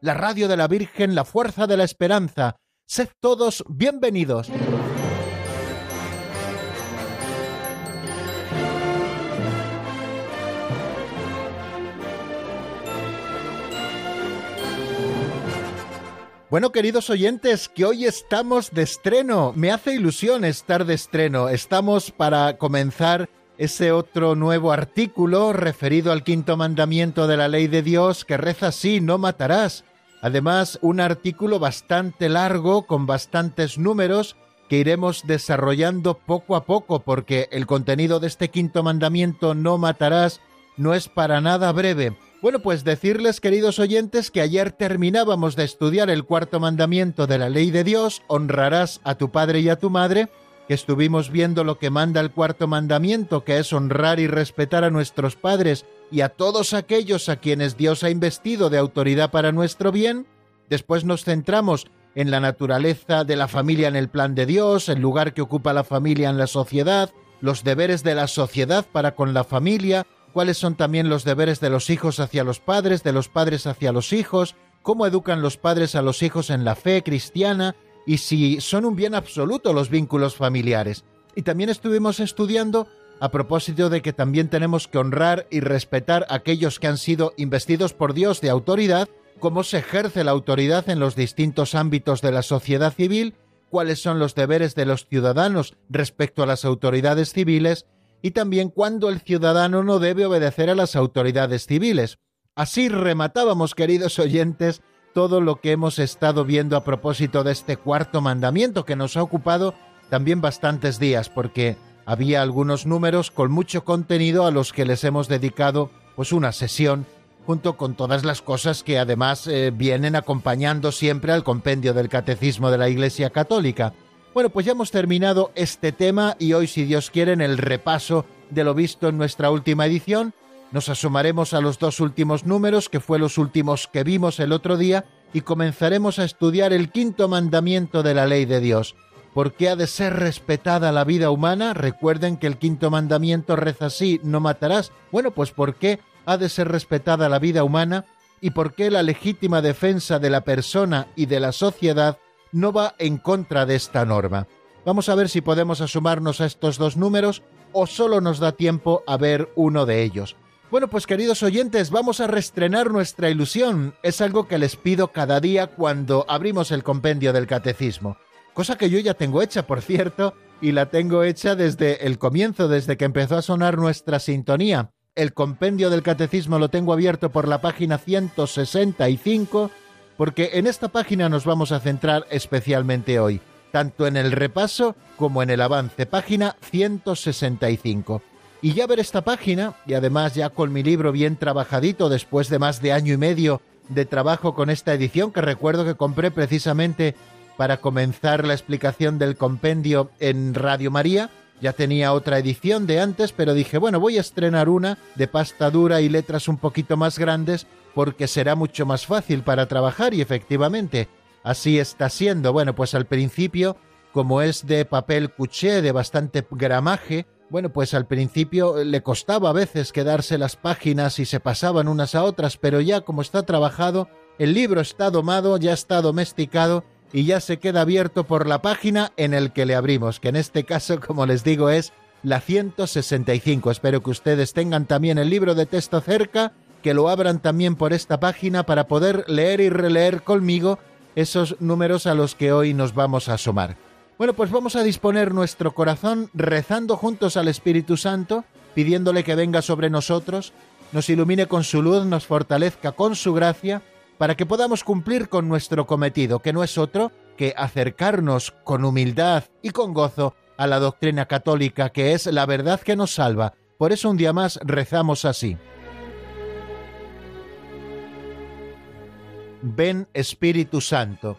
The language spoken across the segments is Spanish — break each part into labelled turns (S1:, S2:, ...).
S1: la radio de la Virgen, la fuerza de la esperanza. Sed todos bienvenidos. Bueno, queridos oyentes, que hoy estamos de estreno. Me hace ilusión estar de estreno. Estamos para comenzar ese otro nuevo artículo referido al quinto mandamiento de la ley de Dios que reza así, no matarás. Además, un artículo bastante largo, con bastantes números, que iremos desarrollando poco a poco, porque el contenido de este quinto mandamiento, no matarás, no es para nada breve. Bueno, pues decirles, queridos oyentes, que ayer terminábamos de estudiar el cuarto mandamiento de la ley de Dios, honrarás a tu padre y a tu madre, que estuvimos viendo lo que manda el cuarto mandamiento, que es honrar y respetar a nuestros padres y a todos aquellos a quienes Dios ha investido de autoridad para nuestro bien. Después nos centramos en la naturaleza de la familia en el plan de Dios, el lugar que ocupa la familia en la sociedad, los deberes de la sociedad para con la familia, cuáles son también los deberes de los hijos hacia los padres, de los padres hacia los hijos, cómo educan los padres a los hijos en la fe cristiana y si son un bien absoluto los vínculos familiares. Y también estuvimos estudiando a propósito de que también tenemos que honrar y respetar a aquellos que han sido investidos por Dios de autoridad, cómo se ejerce la autoridad en los distintos ámbitos de la sociedad civil, cuáles son los deberes de los ciudadanos respecto a las autoridades civiles y también cuándo el ciudadano no debe obedecer a las autoridades civiles. Así rematábamos, queridos oyentes, todo lo que hemos estado viendo a propósito de este cuarto mandamiento que nos ha ocupado también bastantes días, porque había algunos números con mucho contenido a los que les hemos dedicado pues una sesión junto con todas las cosas que además eh, vienen acompañando siempre al compendio del Catecismo de la Iglesia Católica. Bueno, pues ya hemos terminado este tema y hoy, si Dios quiere, en el repaso de lo visto en nuestra última edición, nos asomaremos a los dos últimos números, que fue los últimos que vimos el otro día, y comenzaremos a estudiar el quinto mandamiento de la ley de Dios. ¿Por qué ha de ser respetada la vida humana? Recuerden que el quinto mandamiento reza así, no matarás. Bueno, pues ¿por qué ha de ser respetada la vida humana? ¿Y por qué la legítima defensa de la persona y de la sociedad no va en contra de esta norma. Vamos a ver si podemos asumarnos a estos dos números o solo nos da tiempo a ver uno de ellos. Bueno, pues queridos oyentes, vamos a restrenar nuestra ilusión. Es algo que les pido cada día cuando abrimos el compendio del catecismo. Cosa que yo ya tengo hecha, por cierto, y la tengo hecha desde el comienzo, desde que empezó a sonar nuestra sintonía. El compendio del catecismo lo tengo abierto por la página 165 porque en esta página nos vamos a centrar especialmente hoy, tanto en el repaso como en el avance, página 165. Y ya ver esta página, y además ya con mi libro bien trabajadito después de más de año y medio de trabajo con esta edición, que recuerdo que compré precisamente para comenzar la explicación del compendio en Radio María, ya tenía otra edición de antes, pero dije, bueno, voy a estrenar una de pasta dura y letras un poquito más grandes porque será mucho más fácil para trabajar y efectivamente así está siendo. Bueno, pues al principio, como es de papel cuché de bastante gramaje, bueno, pues al principio le costaba a veces quedarse las páginas y se pasaban unas a otras, pero ya como está trabajado, el libro está domado, ya está domesticado y ya se queda abierto por la página en el que le abrimos, que en este caso, como les digo, es la 165. Espero que ustedes tengan también el libro de texto cerca que lo abran también por esta página para poder leer y releer conmigo esos números a los que hoy nos vamos a asomar. Bueno, pues vamos a disponer nuestro corazón rezando juntos al Espíritu Santo, pidiéndole que venga sobre nosotros, nos ilumine con su luz, nos fortalezca con su gracia, para que podamos cumplir con nuestro cometido, que no es otro que acercarnos con humildad y con gozo a la doctrina católica, que es la verdad que nos salva. Por eso un día más rezamos así. Ven Espíritu Santo,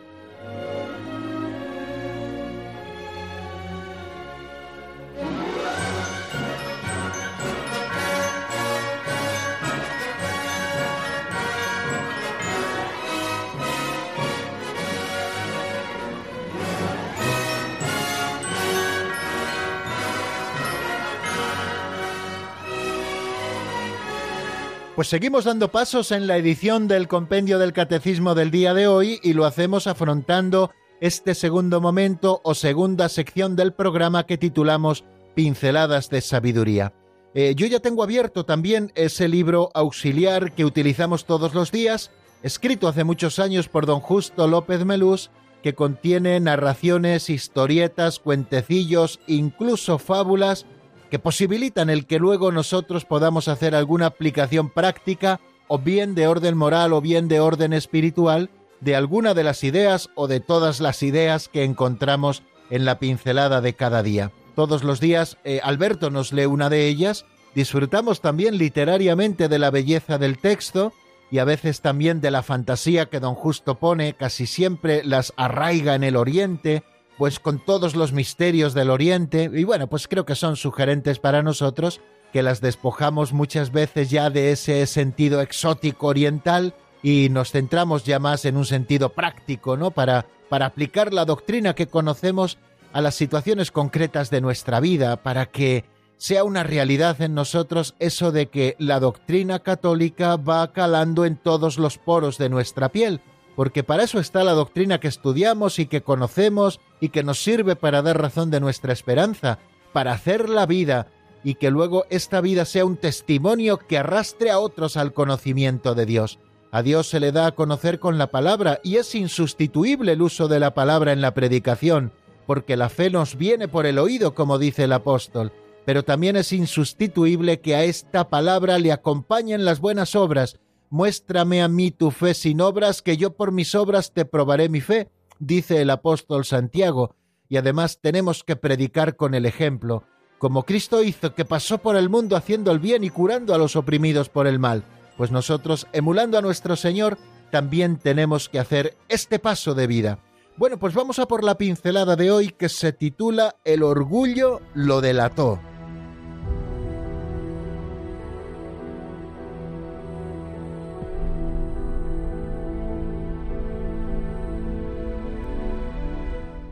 S1: Pues seguimos dando pasos en la edición del compendio del catecismo del día de hoy y lo hacemos afrontando este segundo momento o segunda sección del programa que titulamos Pinceladas de Sabiduría. Eh, yo ya tengo abierto también ese libro auxiliar que utilizamos todos los días, escrito hace muchos años por don Justo López Melús, que contiene narraciones, historietas, cuentecillos, incluso fábulas que posibilitan el que luego nosotros podamos hacer alguna aplicación práctica, o bien de orden moral o bien de orden espiritual, de alguna de las ideas o de todas las ideas que encontramos en la pincelada de cada día. Todos los días eh, Alberto nos lee una de ellas, disfrutamos también literariamente de la belleza del texto y a veces también de la fantasía que don Justo pone, casi siempre las arraiga en el oriente, pues con todos los misterios del Oriente, y bueno, pues creo que son sugerentes para nosotros, que las despojamos muchas veces ya de ese sentido exótico oriental y nos centramos ya más en un sentido práctico, ¿no? Para, para aplicar la doctrina que conocemos a las situaciones concretas de nuestra vida, para que sea una realidad en nosotros eso de que la doctrina católica va calando en todos los poros de nuestra piel, porque para eso está la doctrina que estudiamos y que conocemos y que nos sirve para dar razón de nuestra esperanza, para hacer la vida y que luego esta vida sea un testimonio que arrastre a otros al conocimiento de Dios. A Dios se le da a conocer con la palabra y es insustituible el uso de la palabra en la predicación, porque la fe nos viene por el oído, como dice el apóstol, pero también es insustituible que a esta palabra le acompañen las buenas obras, Muéstrame a mí tu fe sin obras, que yo por mis obras te probaré mi fe, dice el apóstol Santiago, y además tenemos que predicar con el ejemplo, como Cristo hizo, que pasó por el mundo haciendo el bien y curando a los oprimidos por el mal. Pues nosotros, emulando a nuestro Señor, también tenemos que hacer este paso de vida. Bueno, pues vamos a por la pincelada de hoy que se titula El orgullo lo delató.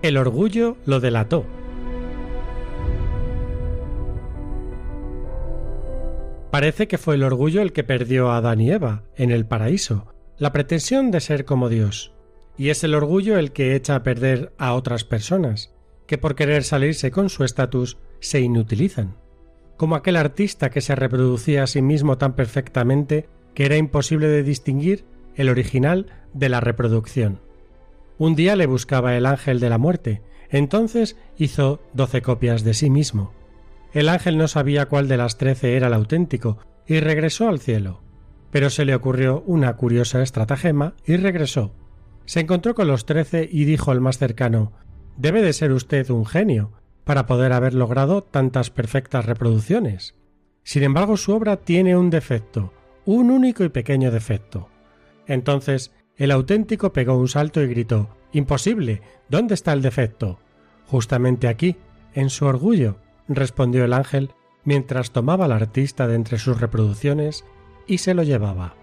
S2: El orgullo lo delató. Parece que fue el orgullo el que perdió a Adán y Eva en el paraíso, la pretensión de ser como Dios. Y es el orgullo el que echa a perder a otras personas, que por querer salirse con su estatus se inutilizan. Como aquel artista que se reproducía a sí mismo tan perfectamente que era imposible de distinguir el original de la reproducción. Un día le buscaba el ángel de la muerte, entonces hizo doce copias de sí mismo. El ángel no sabía cuál de las trece era el auténtico, y regresó al cielo. Pero se le ocurrió una curiosa estratagema y regresó. Se encontró con los trece y dijo al más cercano Debe de ser usted un genio para poder haber logrado tantas perfectas reproducciones. Sin embargo, su obra tiene un defecto, un único y pequeño defecto. Entonces el auténtico pegó un salto y gritó Imposible. ¿Dónde está el defecto? Justamente aquí, en su orgullo, respondió el ángel mientras tomaba al artista de entre sus reproducciones y se lo llevaba.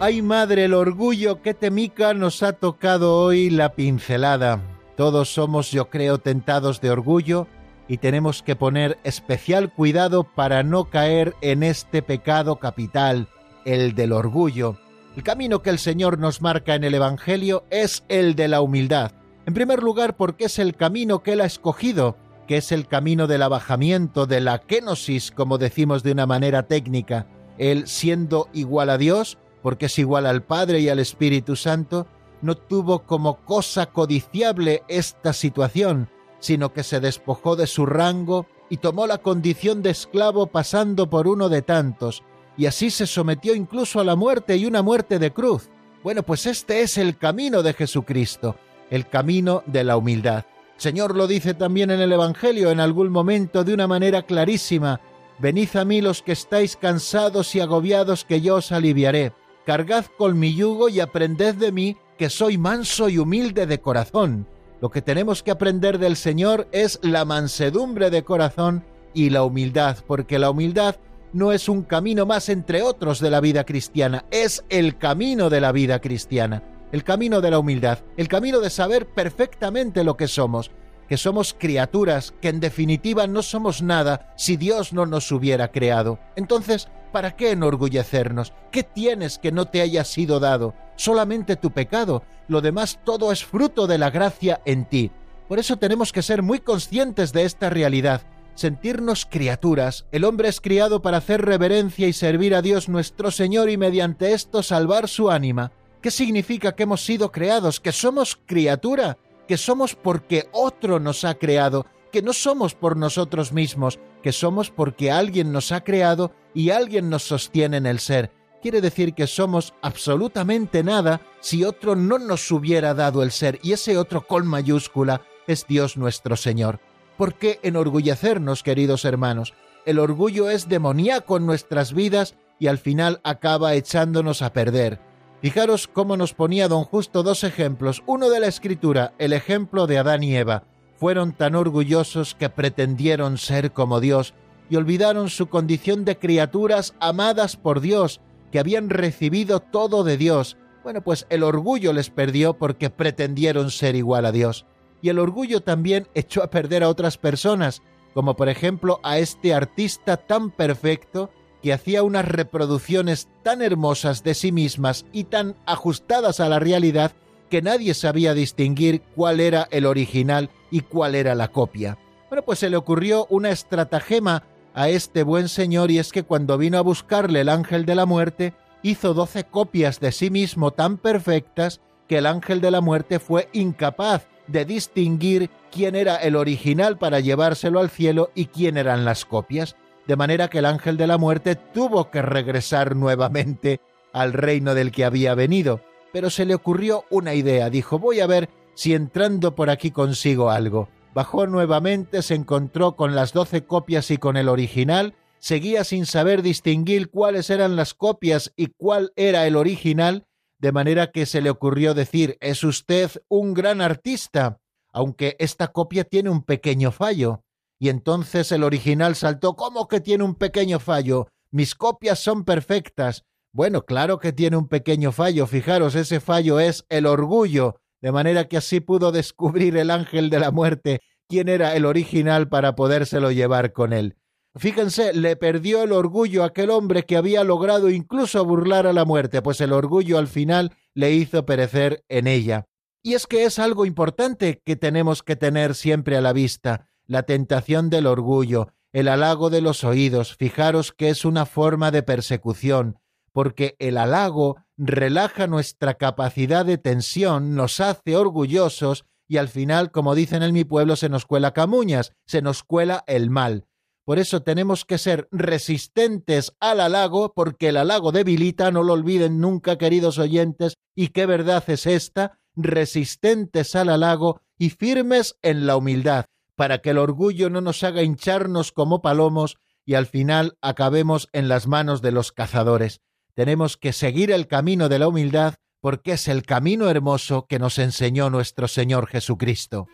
S1: Ay madre, el orgullo que temica nos ha tocado hoy la pincelada. Todos somos, yo creo, tentados de orgullo y tenemos que poner especial cuidado para no caer en este pecado capital, el del orgullo. El camino que el Señor nos marca en el Evangelio es el de la humildad. En primer lugar, porque es el camino que Él ha escogido, que es el camino del abajamiento, de la kenosis, como decimos de una manera técnica. Él siendo igual a Dios, porque es igual al Padre y al Espíritu Santo, no tuvo como cosa codiciable esta situación, sino que se despojó de su rango y tomó la condición de esclavo pasando por uno de tantos, y así se sometió incluso a la muerte y una muerte de cruz. Bueno, pues este es el camino de Jesucristo, el camino de la humildad. Señor lo dice también en el Evangelio en algún momento de una manera clarísima. Venid a mí los que estáis cansados y agobiados, que yo os aliviaré. Cargad con mi yugo y aprended de mí, que soy manso y humilde de corazón. Lo que tenemos que aprender del Señor es la mansedumbre de corazón y la humildad, porque la humildad no es un camino más entre otros de la vida cristiana, es el camino de la vida cristiana el camino de la humildad, el camino de saber perfectamente lo que somos, que somos criaturas, que en definitiva no somos nada si Dios no nos hubiera creado. Entonces, ¿para qué enorgullecernos? ¿Qué tienes que no te haya sido dado? Solamente tu pecado, lo demás todo es fruto de la gracia en ti. Por eso tenemos que ser muy conscientes de esta realidad, sentirnos criaturas. El hombre es criado para hacer reverencia y servir a Dios nuestro Señor y mediante esto salvar su ánima. ¿Qué significa que hemos sido creados? Que somos criatura, que somos porque otro nos ha creado, que no somos por nosotros mismos, que somos porque alguien nos ha creado y alguien nos sostiene en el ser. Quiere decir que somos absolutamente nada si otro no nos hubiera dado el ser, y ese otro con mayúscula es Dios nuestro Señor. ¿Por qué enorgullecernos, queridos hermanos? El orgullo es demoníaco en nuestras vidas y al final acaba echándonos a perder. Fijaros cómo nos ponía don Justo dos ejemplos, uno de la escritura, el ejemplo de Adán y Eva. Fueron tan orgullosos que pretendieron ser como Dios y olvidaron su condición de criaturas amadas por Dios, que habían recibido todo de Dios. Bueno, pues el orgullo les perdió porque pretendieron ser igual a Dios. Y el orgullo también echó a perder a otras personas, como por ejemplo a este artista tan perfecto que hacía unas reproducciones tan hermosas de sí mismas y tan ajustadas a la realidad que nadie sabía distinguir cuál era el original y cuál era la copia. Bueno, pues se le ocurrió una estratagema a este buen señor y es que cuando vino a buscarle el ángel de la muerte, hizo doce copias de sí mismo tan perfectas que el ángel de la muerte fue incapaz de distinguir quién era el original para llevárselo al cielo y quién eran las copias de manera que el ángel de la muerte tuvo que regresar nuevamente al reino del que había venido. Pero se le ocurrió una idea, dijo voy a ver si entrando por aquí consigo algo. Bajó nuevamente, se encontró con las doce copias y con el original, seguía sin saber distinguir cuáles eran las copias y cuál era el original, de manera que se le ocurrió decir es usted un gran artista, aunque esta copia tiene un pequeño fallo. Y entonces el original saltó, ¿cómo que tiene un pequeño fallo? Mis copias son perfectas. Bueno, claro que tiene un pequeño fallo. Fijaros, ese fallo es el orgullo, de manera que así pudo descubrir el ángel de la muerte quién era el original para podérselo llevar con él. Fíjense, le perdió el orgullo a aquel hombre que había logrado incluso burlar a la muerte, pues el orgullo al final le hizo perecer en ella. Y es que es algo importante que tenemos que tener siempre a la vista la tentación del orgullo, el halago de los oídos, fijaros que es una forma de persecución, porque el halago relaja nuestra capacidad de tensión, nos hace orgullosos y al final, como dicen en mi pueblo, se nos cuela camuñas, se nos cuela el mal. Por eso tenemos que ser resistentes al halago, porque el halago debilita, no lo olviden nunca, queridos oyentes, y qué verdad es esta, resistentes al halago y firmes en la humildad para que el orgullo no nos haga hincharnos como palomos y al final acabemos en las manos de los cazadores. Tenemos que seguir el camino de la humildad porque es el camino hermoso que nos enseñó nuestro Señor Jesucristo.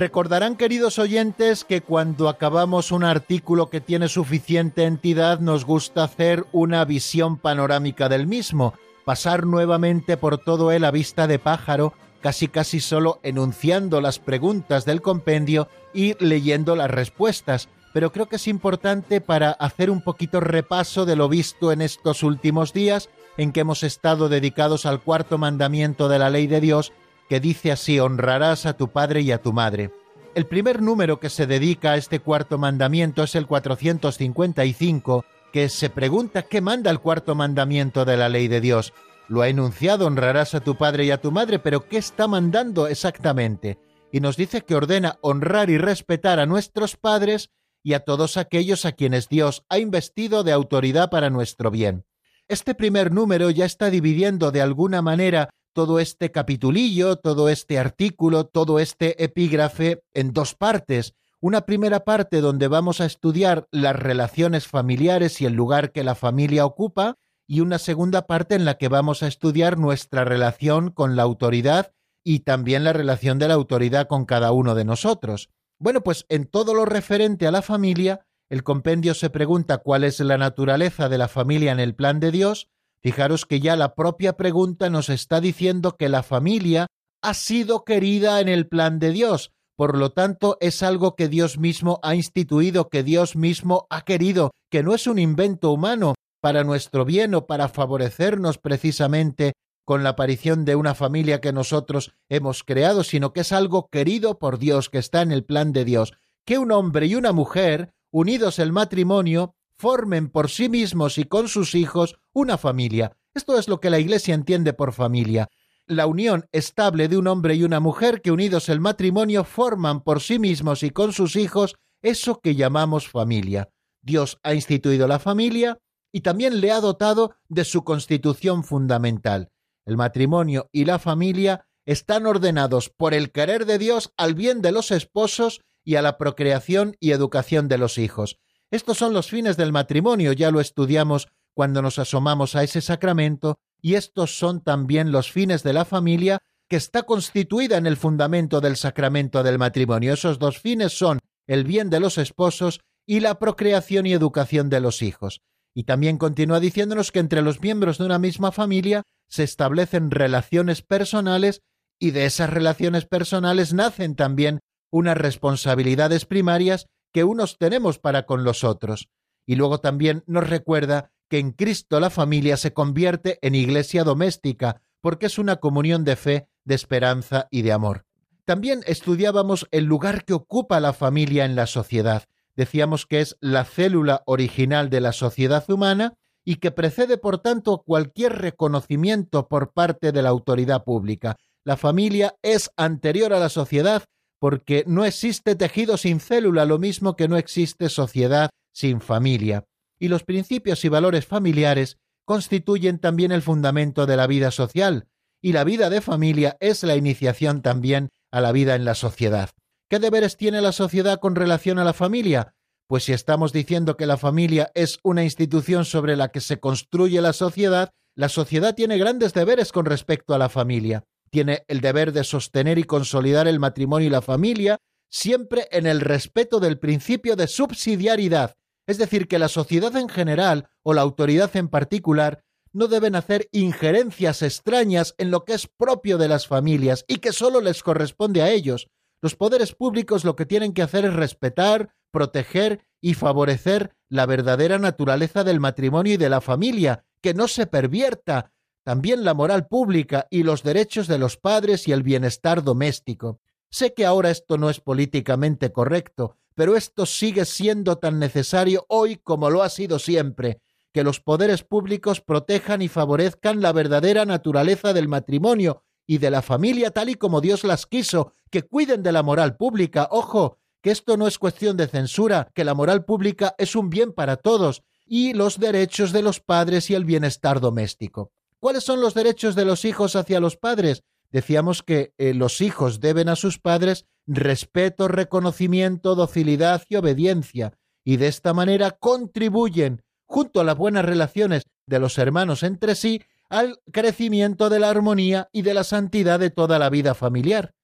S1: Recordarán, queridos oyentes, que cuando acabamos un artículo que tiene suficiente entidad nos gusta hacer una visión panorámica del mismo, pasar nuevamente por todo él a vista de pájaro casi casi solo enunciando las preguntas del compendio y leyendo las respuestas, pero creo que es importante para hacer un poquito repaso de lo visto en estos últimos días en que hemos estado dedicados al cuarto mandamiento de la ley de Dios, que dice así, honrarás a tu padre y a tu madre. El primer número que se dedica a este cuarto mandamiento es el 455, que se pregunta qué manda el cuarto mandamiento de la ley de Dios. Lo ha enunciado, honrarás a tu padre y a tu madre, pero ¿qué está mandando exactamente? Y nos dice que ordena honrar y respetar a nuestros padres y a todos aquellos a quienes Dios ha investido de autoridad para nuestro bien. Este primer número ya está dividiendo de alguna manera todo este capitulillo, todo este artículo, todo este epígrafe en dos partes. Una primera parte donde vamos a estudiar las relaciones familiares y el lugar que la familia ocupa, y una segunda parte en la que vamos a estudiar nuestra relación con la autoridad y también la relación de la autoridad con cada uno de nosotros. Bueno, pues en todo lo referente a la familia, el compendio se pregunta cuál es la naturaleza de la familia en el plan de Dios. Fijaros que ya la propia pregunta nos está diciendo que la familia ha sido querida en el plan de Dios, por lo tanto es algo que Dios mismo ha instituido, que Dios mismo ha querido, que no es un invento humano para nuestro bien o para favorecernos precisamente con la aparición de una familia que nosotros hemos creado, sino que es algo querido por Dios, que está en el plan de Dios, que un hombre y una mujer, unidos el matrimonio, formen por sí mismos y con sus hijos una familia. Esto es lo que la Iglesia entiende por familia. La unión estable de un hombre y una mujer que unidos el matrimonio forman por sí mismos y con sus hijos eso que llamamos familia. Dios ha instituido la familia y también le ha dotado de su constitución fundamental. El matrimonio y la familia están ordenados por el querer de Dios al bien de los esposos y a la procreación y educación de los hijos. Estos son los fines del matrimonio, ya lo estudiamos cuando nos asomamos a ese sacramento, y estos son también los fines de la familia que está constituida en el fundamento del sacramento del matrimonio. Esos dos fines son el bien de los esposos y la procreación y educación de los hijos. Y también continúa diciéndonos que entre los miembros de una misma familia se establecen relaciones personales y de esas relaciones personales nacen también unas responsabilidades primarias que unos tenemos para con los otros. Y luego también nos recuerda que en Cristo la familia se convierte en iglesia doméstica, porque es una comunión de fe, de esperanza y de amor. También estudiábamos el lugar que ocupa la familia en la sociedad. Decíamos que es la célula original de la sociedad humana y que precede, por tanto, cualquier reconocimiento por parte de la autoridad pública. La familia es anterior a la sociedad porque no existe tejido sin célula, lo mismo que no existe sociedad sin familia. Y los principios y valores familiares constituyen también el fundamento de la vida social, y la vida de familia es la iniciación también a la vida en la sociedad. ¿Qué deberes tiene la sociedad con relación a la familia? Pues si estamos diciendo que la familia es una institución sobre la que se construye la sociedad, la sociedad tiene grandes deberes con respecto a la familia. Tiene el deber de sostener y consolidar el matrimonio y la familia, siempre en el respeto del principio de subsidiariedad, es decir, que la sociedad en general o la autoridad en particular no deben hacer injerencias extrañas en lo que es propio de las familias y que solo les corresponde a ellos. Los poderes públicos lo que tienen que hacer es respetar, proteger y favorecer la verdadera naturaleza del matrimonio y de la familia, que no se pervierta, también la moral pública y los derechos de los padres y el bienestar doméstico. Sé que ahora esto no es políticamente correcto, pero esto sigue siendo tan necesario hoy como lo ha sido siempre, que los poderes públicos protejan y favorezcan la verdadera naturaleza del matrimonio y de la familia tal y como Dios las quiso, que cuiden de la moral pública, ojo, que esto no es cuestión de censura, que la moral pública es un bien para todos, y los derechos de los padres y el bienestar doméstico. ¿Cuáles son los derechos de los hijos hacia los padres? Decíamos que eh, los hijos deben a sus padres respeto, reconocimiento, docilidad y obediencia, y de esta manera contribuyen, junto a las buenas relaciones de los hermanos entre sí, al crecimiento de la armonía y de la santidad de toda la vida familiar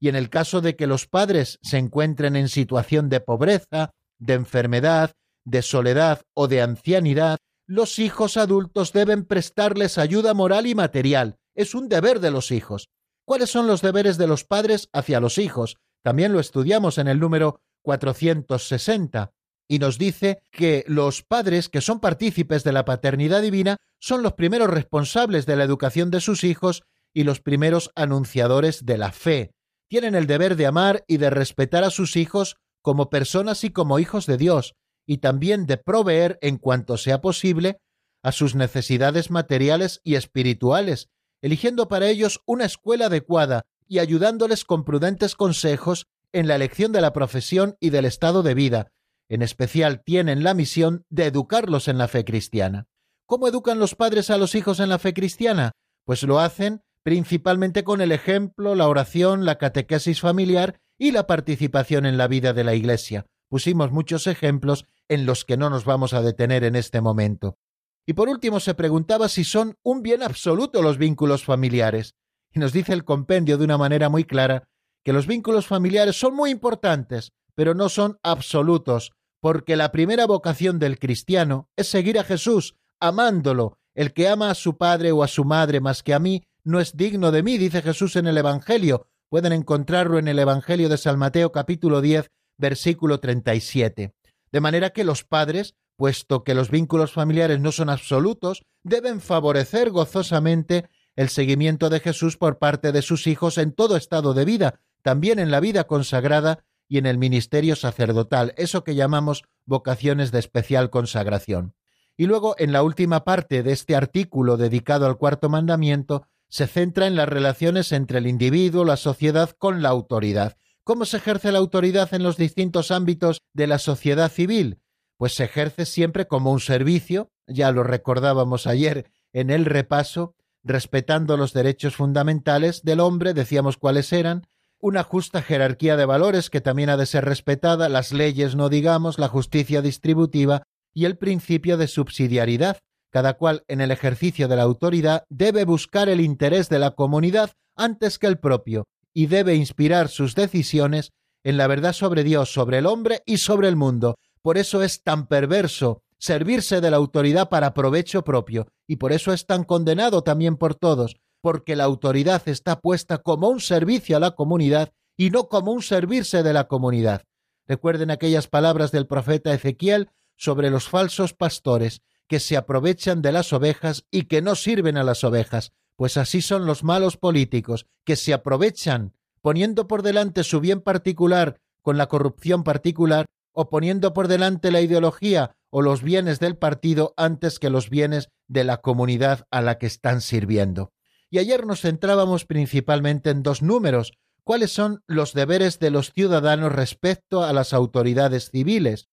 S1: y en el caso de que los padres se encuentren en situación de pobreza, de enfermedad, de soledad o de ancianidad, los hijos adultos deben prestarles ayuda moral y material. Es un deber de los hijos. ¿Cuáles son los deberes de los padres hacia los hijos? También lo estudiamos en el número 460 y nos dice que los padres que son partícipes de la paternidad divina son los primeros responsables de la educación de sus hijos y los primeros anunciadores de la fe. Tienen el deber de amar y de respetar a sus hijos como personas y como hijos de Dios, y también de proveer, en cuanto sea posible, a sus necesidades materiales y espirituales, eligiendo para ellos una escuela adecuada y ayudándoles con prudentes consejos en la elección de la profesión y del estado de vida. En especial tienen la misión de educarlos en la fe cristiana. ¿Cómo educan los padres a los hijos en la fe cristiana? Pues lo hacen principalmente con el ejemplo, la oración, la catequesis familiar y la participación en la vida de la Iglesia. Pusimos muchos ejemplos en los que no nos vamos a detener en este momento. Y por último se preguntaba si son un bien absoluto los vínculos familiares. Y nos dice el compendio de una manera muy clara que los vínculos familiares son muy importantes, pero no son absolutos, porque la primera vocación del cristiano es seguir a Jesús, amándolo. El que ama a su padre o a su madre más que a mí no es digno de mí, dice Jesús en el Evangelio. Pueden encontrarlo en el Evangelio de San Mateo capítulo 10, versículo 37. De manera que los padres puesto que los vínculos familiares no son absolutos, deben favorecer gozosamente el seguimiento de Jesús por parte de sus hijos en todo estado de vida, también en la vida consagrada y en el ministerio sacerdotal, eso que llamamos vocaciones de especial consagración. Y luego, en la última parte de este artículo dedicado al cuarto mandamiento, se centra en las relaciones entre el individuo, la sociedad, con la autoridad. ¿Cómo se ejerce la autoridad en los distintos ámbitos de la sociedad civil? pues se ejerce siempre como un servicio, ya lo recordábamos ayer en el repaso, respetando los derechos fundamentales del hombre, decíamos cuáles eran, una justa jerarquía de valores que también ha de ser respetada, las leyes no digamos, la justicia distributiva y el principio de subsidiariedad. Cada cual en el ejercicio de la autoridad debe buscar el interés de la comunidad antes que el propio y debe inspirar sus decisiones en la verdad sobre Dios, sobre el hombre y sobre el mundo, por eso es tan perverso servirse de la autoridad para provecho propio, y por eso es tan condenado también por todos, porque la autoridad está puesta como un servicio a la comunidad y no como un servirse de la comunidad. Recuerden aquellas palabras del profeta Ezequiel sobre los falsos pastores que se aprovechan de las ovejas y que no sirven a las ovejas, pues así son los malos políticos, que se aprovechan poniendo por delante su bien particular con la corrupción particular o poniendo por delante la ideología o los bienes del partido antes que los bienes de la comunidad a la que están sirviendo. Y ayer nos centrábamos principalmente en dos números, cuáles son los deberes de los ciudadanos respecto a las autoridades civiles.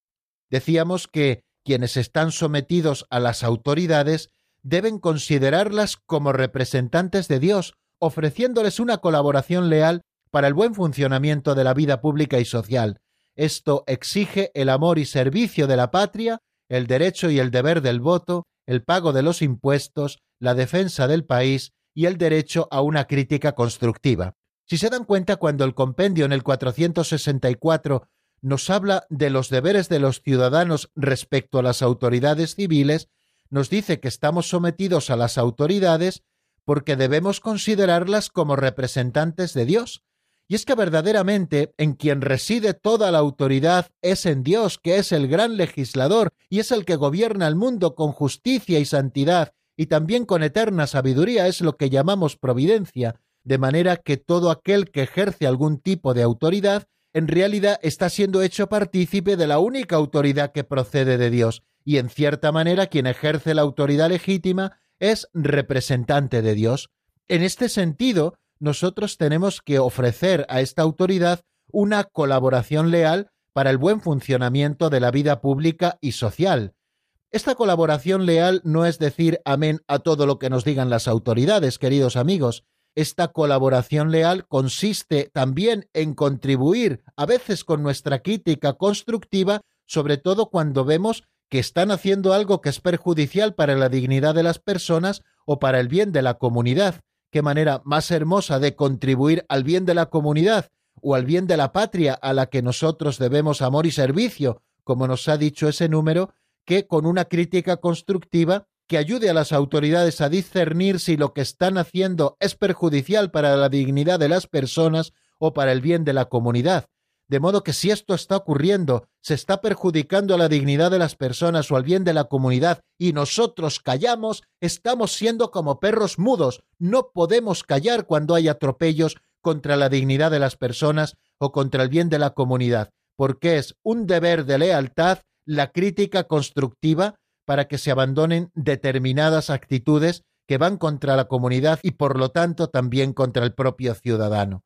S1: Decíamos que quienes están sometidos a las autoridades deben considerarlas como representantes de Dios, ofreciéndoles una colaboración leal para el buen funcionamiento de la vida pública y social, esto exige el amor y servicio de la patria, el derecho y el deber del voto, el pago de los impuestos, la defensa del país y el derecho a una crítica constructiva. Si se dan cuenta, cuando el compendio en el 464 nos habla de los deberes de los ciudadanos respecto a las autoridades civiles, nos dice que estamos sometidos a las autoridades porque debemos considerarlas como representantes de Dios, y es que verdaderamente en quien reside toda la autoridad es en Dios, que es el gran legislador y es el que gobierna el mundo con justicia y santidad y también con eterna sabiduría, es lo que llamamos providencia, de manera que todo aquel que ejerce algún tipo de autoridad en realidad está siendo hecho partícipe de la única autoridad que procede de Dios, y en cierta manera quien ejerce la autoridad legítima es representante de Dios. En este sentido, nosotros tenemos que ofrecer a esta autoridad una colaboración leal para el buen funcionamiento de la vida pública y social. Esta colaboración leal no es decir amén a todo lo que nos digan las autoridades, queridos amigos. Esta colaboración leal consiste también en contribuir, a veces con nuestra crítica constructiva, sobre todo cuando vemos que están haciendo algo que es perjudicial para la dignidad de las personas o para el bien de la comunidad qué manera más hermosa de contribuir al bien de la comunidad o al bien de la patria a la que nosotros debemos amor y servicio, como nos ha dicho ese número, que con una crítica constructiva que ayude a las autoridades a discernir si lo que están haciendo es perjudicial para la dignidad de las personas o para el bien de la comunidad. De modo que si esto está ocurriendo, se está perjudicando a la dignidad de las personas o al bien de la comunidad y nosotros callamos, estamos siendo como perros mudos. No podemos callar cuando hay atropellos contra la dignidad de las personas o contra el bien de la comunidad, porque es un deber de lealtad la crítica constructiva para que se abandonen determinadas actitudes que van contra la comunidad y por lo tanto también contra el propio ciudadano.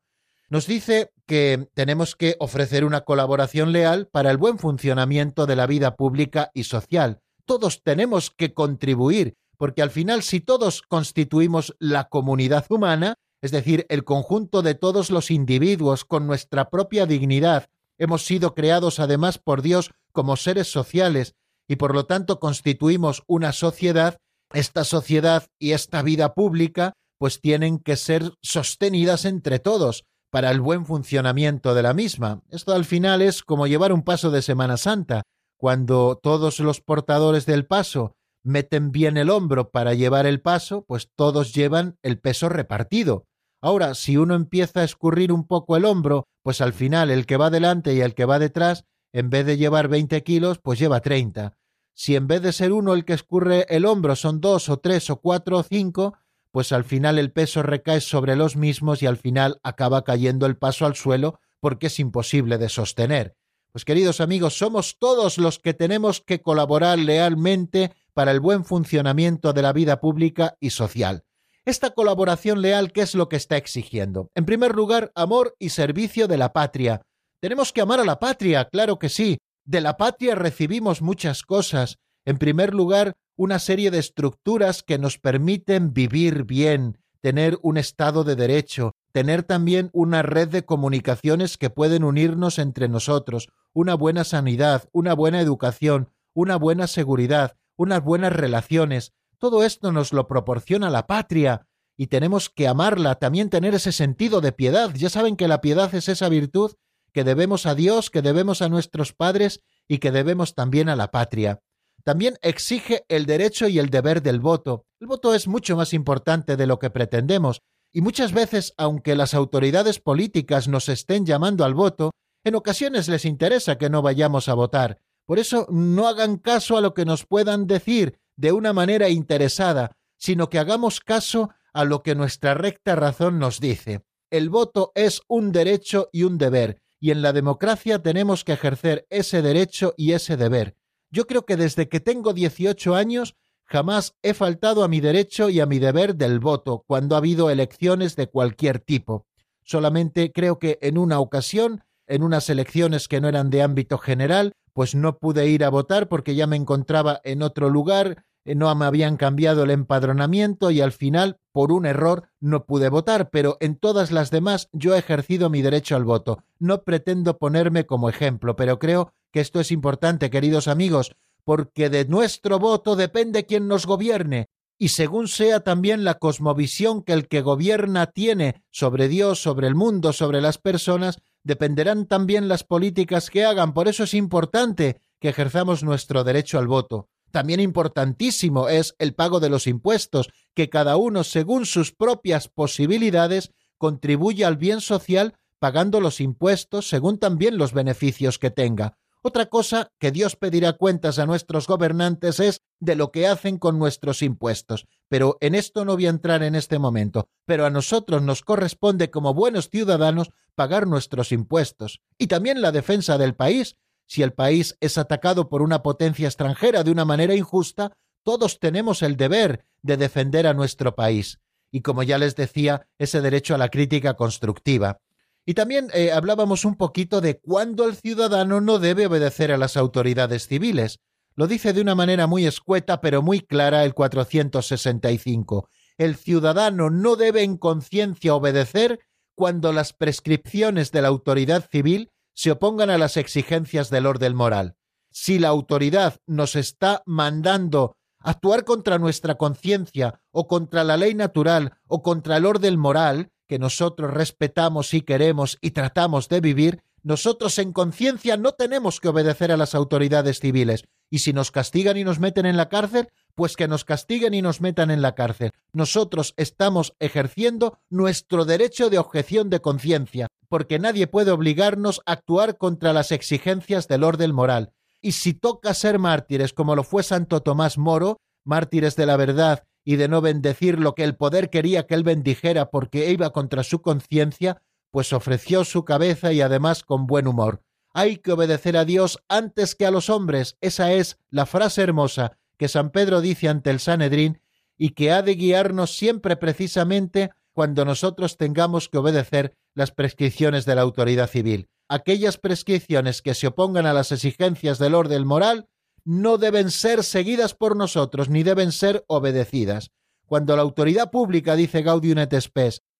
S1: Nos dice que tenemos que ofrecer una colaboración leal para el buen funcionamiento de la vida pública y social. Todos tenemos que contribuir, porque al final si todos constituimos la comunidad humana, es decir, el conjunto de todos los individuos con nuestra propia dignidad, hemos sido creados además por Dios como seres sociales y por lo tanto constituimos una sociedad, esta sociedad y esta vida pública pues tienen que ser sostenidas entre todos, para el buen funcionamiento de la misma. Esto al final es como llevar un paso de Semana Santa, cuando todos los portadores del paso meten bien el hombro para llevar el paso, pues todos llevan el peso repartido. Ahora, si uno empieza a escurrir un poco el hombro, pues al final el que va delante y el que va detrás, en vez de llevar 20 kilos, pues lleva 30. Si en vez de ser uno el que escurre el hombro son dos o tres o cuatro o cinco, pues al final el peso recae sobre los mismos y al final acaba cayendo el paso al suelo porque es imposible de sostener. Pues queridos amigos, somos todos los que tenemos que colaborar lealmente para el buen funcionamiento de la vida pública y social. Esta colaboración leal, ¿qué es lo que está exigiendo? En primer lugar, amor y servicio de la patria. Tenemos que amar a la patria, claro que sí. De la patria recibimos muchas cosas. En primer lugar, una serie de estructuras que nos permiten vivir bien, tener un Estado de Derecho, tener también una red de comunicaciones que pueden unirnos entre nosotros, una buena sanidad, una buena educación, una buena seguridad, unas buenas relaciones. Todo esto nos lo proporciona la patria y tenemos que amarla, también tener ese sentido de piedad. Ya saben que la piedad es esa virtud que debemos a Dios, que debemos a nuestros padres y que debemos también a la patria también exige el derecho y el deber del voto. El voto es mucho más importante de lo que pretendemos, y muchas veces, aunque las autoridades políticas nos estén llamando al voto, en ocasiones les interesa que no vayamos a votar. Por eso no hagan caso a lo que nos puedan decir de una manera interesada, sino que hagamos caso a lo que nuestra recta razón nos dice. El voto es un derecho y un deber, y en la democracia tenemos que ejercer ese derecho y ese deber. Yo creo que desde que tengo 18 años jamás he faltado a mi derecho y a mi deber del voto cuando ha habido elecciones de cualquier tipo. Solamente creo que en una ocasión, en unas elecciones que no eran de ámbito general, pues no pude ir a votar porque ya me encontraba en otro lugar, no me habían cambiado el empadronamiento y al final, por un error, no pude votar, pero en todas las demás yo he ejercido mi derecho al voto. No pretendo ponerme como ejemplo, pero creo que esto es importante, queridos amigos, porque de nuestro voto depende quien nos gobierne, y según sea también la cosmovisión que el que gobierna tiene sobre Dios, sobre el mundo, sobre las personas, dependerán también las políticas que hagan. Por eso es importante que ejerzamos nuestro derecho al voto. También importantísimo es el pago de los impuestos, que cada uno, según sus propias posibilidades, contribuya al bien social pagando los impuestos según también los beneficios que tenga. Otra cosa que Dios pedirá cuentas a nuestros gobernantes es de lo que hacen con nuestros impuestos. Pero en esto no voy a entrar en este momento. Pero a nosotros nos corresponde como buenos ciudadanos pagar nuestros impuestos. Y también la defensa del país. Si el país es atacado por una potencia extranjera de una manera injusta, todos tenemos el deber de defender a nuestro país. Y como ya les decía, ese derecho a la crítica constructiva. Y también eh, hablábamos un poquito de cuándo el ciudadano no debe obedecer a las autoridades civiles. Lo dice de una manera muy escueta pero muy clara el 465. El ciudadano no debe en conciencia obedecer cuando las prescripciones de la autoridad civil se opongan a las exigencias del orden moral. Si la autoridad nos está mandando actuar contra nuestra conciencia o contra la ley natural o contra el orden moral, que nosotros respetamos y queremos y tratamos de vivir, nosotros en conciencia no tenemos que obedecer a las autoridades civiles, y si nos castigan y nos meten en la cárcel, pues que nos castiguen y nos metan en la cárcel. Nosotros estamos ejerciendo nuestro derecho de objeción de conciencia, porque nadie puede obligarnos a actuar contra las exigencias del orden moral. Y si toca ser mártires como lo fue Santo Tomás Moro, mártires de la verdad y de no bendecir lo que el poder quería que él bendijera porque iba contra su conciencia, pues ofreció su cabeza y además con buen humor. Hay que obedecer a Dios antes que a los hombres. Esa es la frase hermosa que San Pedro dice ante el Sanedrín y que ha de guiarnos siempre precisamente cuando nosotros tengamos que obedecer las prescripciones de la autoridad civil. Aquellas prescripciones que se opongan a las exigencias del orden moral no deben ser seguidas por nosotros ni deben ser obedecidas. Cuando la autoridad pública, dice Gaudium et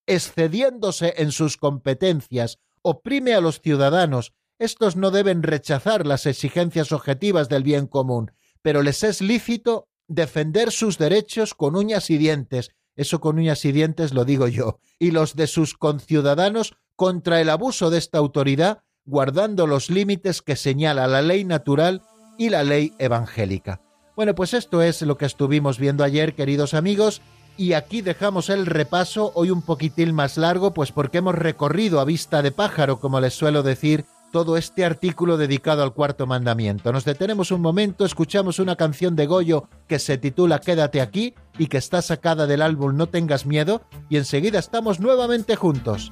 S1: excediéndose en sus competencias, oprime a los ciudadanos, estos no deben rechazar las exigencias objetivas del bien común, pero les es lícito defender sus derechos con uñas y dientes, eso con uñas y dientes lo digo yo, y los de sus conciudadanos contra el abuso de esta autoridad, guardando los límites que señala la ley natural y la ley evangélica. Bueno, pues esto es lo que estuvimos viendo ayer, queridos amigos, y aquí dejamos el repaso, hoy un poquitín más largo, pues porque hemos recorrido a vista de pájaro, como les suelo decir, todo este artículo dedicado al cuarto mandamiento. Nos detenemos un momento, escuchamos una canción de Goyo que se titula Quédate aquí y que está sacada del álbum No tengas miedo y enseguida estamos nuevamente juntos.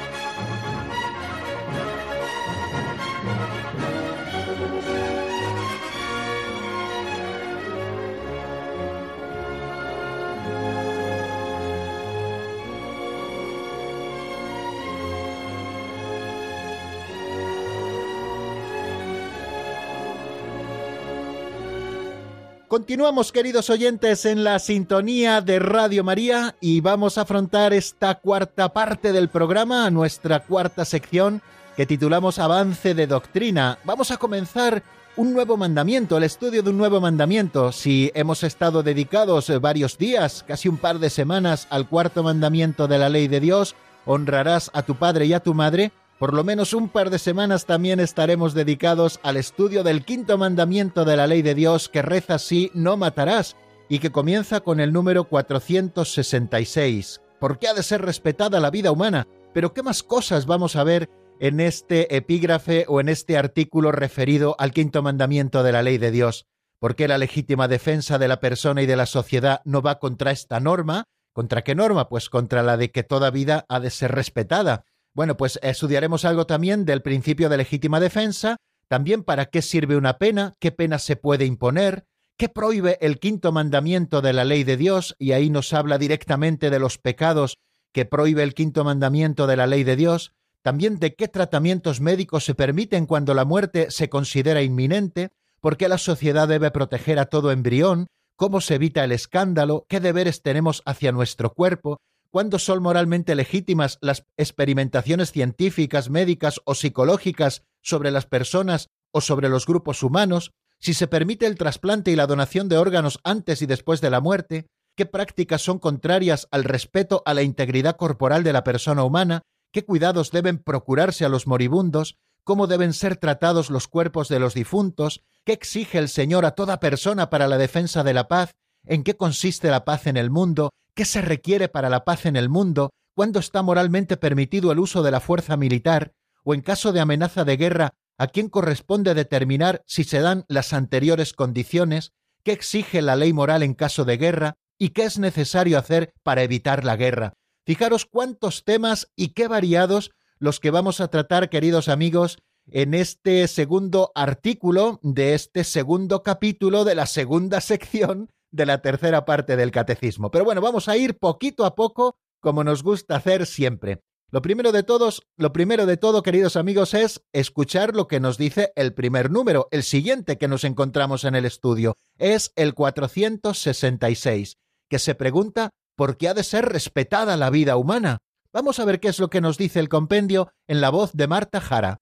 S1: Continuamos, queridos oyentes, en la sintonía de Radio María y vamos a afrontar esta cuarta parte del programa, nuestra cuarta sección, que titulamos Avance de Doctrina. Vamos a comenzar un nuevo mandamiento, el estudio de un nuevo mandamiento. Si hemos estado dedicados varios días, casi un par de semanas, al cuarto mandamiento de la ley de Dios, honrarás a tu padre y a tu madre, por lo menos un par de semanas también estaremos dedicados al estudio del quinto mandamiento de la ley de Dios que reza así, no matarás, y que comienza con el número 466. ¿Por qué ha de ser respetada la vida humana? Pero ¿qué más cosas vamos a ver en este epígrafe o en este artículo referido al quinto mandamiento de la ley de Dios? ¿Por qué la legítima defensa de la persona y de la sociedad no va contra esta norma? ¿Contra qué norma? Pues contra la de que toda vida ha de ser respetada. Bueno, pues estudiaremos algo también del principio de legítima defensa, también para qué sirve una pena, qué pena se puede imponer, qué prohíbe el quinto mandamiento de la ley de Dios, y ahí nos habla directamente de los pecados que prohíbe el quinto mandamiento de la ley de Dios, también de qué tratamientos médicos se permiten cuando la muerte se considera inminente, por qué la sociedad debe proteger a todo embrión, cómo se evita el escándalo, qué deberes tenemos hacia nuestro cuerpo, cuándo son moralmente legítimas las experimentaciones científicas, médicas o psicológicas sobre las personas o sobre los grupos humanos, si se permite el trasplante y la donación de órganos antes y después de la muerte, qué prácticas son contrarias al respeto a la integridad corporal de la persona humana, qué cuidados deben procurarse a los moribundos, cómo deben ser tratados los cuerpos de los difuntos, qué exige el Señor a toda persona para la defensa de la paz, en qué consiste la paz en el mundo, qué se requiere para la paz en el mundo, cuándo está moralmente permitido el uso de la fuerza militar, o en caso de amenaza de guerra, a quién corresponde determinar si se dan las anteriores condiciones, qué exige la ley moral en caso de guerra y qué es necesario hacer para evitar la guerra. Fijaros cuántos temas y qué variados los que vamos a tratar, queridos amigos, en este segundo artículo de este segundo capítulo de la segunda sección de la tercera parte del catecismo. Pero bueno, vamos a ir poquito a poco, como nos gusta hacer siempre. Lo primero de todos, lo primero de todo, queridos amigos, es escuchar lo que nos dice el primer número, el siguiente que nos encontramos en el estudio, es el 466, que se pregunta por qué ha de ser respetada la vida humana. Vamos a ver qué es lo que nos dice el compendio en la voz de Marta Jara.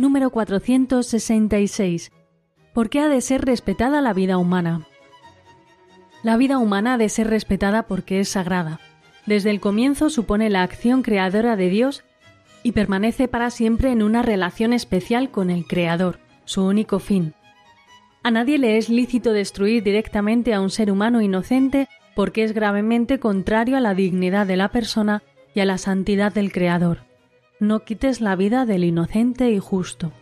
S3: Número 466. ¿Por qué ha de ser respetada la vida humana? La vida humana ha de ser respetada porque es sagrada. Desde el comienzo supone la acción creadora de Dios y permanece para siempre en una relación especial con el Creador, su único fin. A nadie le es lícito destruir directamente a un ser humano inocente porque es gravemente contrario a la dignidad de la persona y a la santidad del Creador no quites la vida del inocente y justo.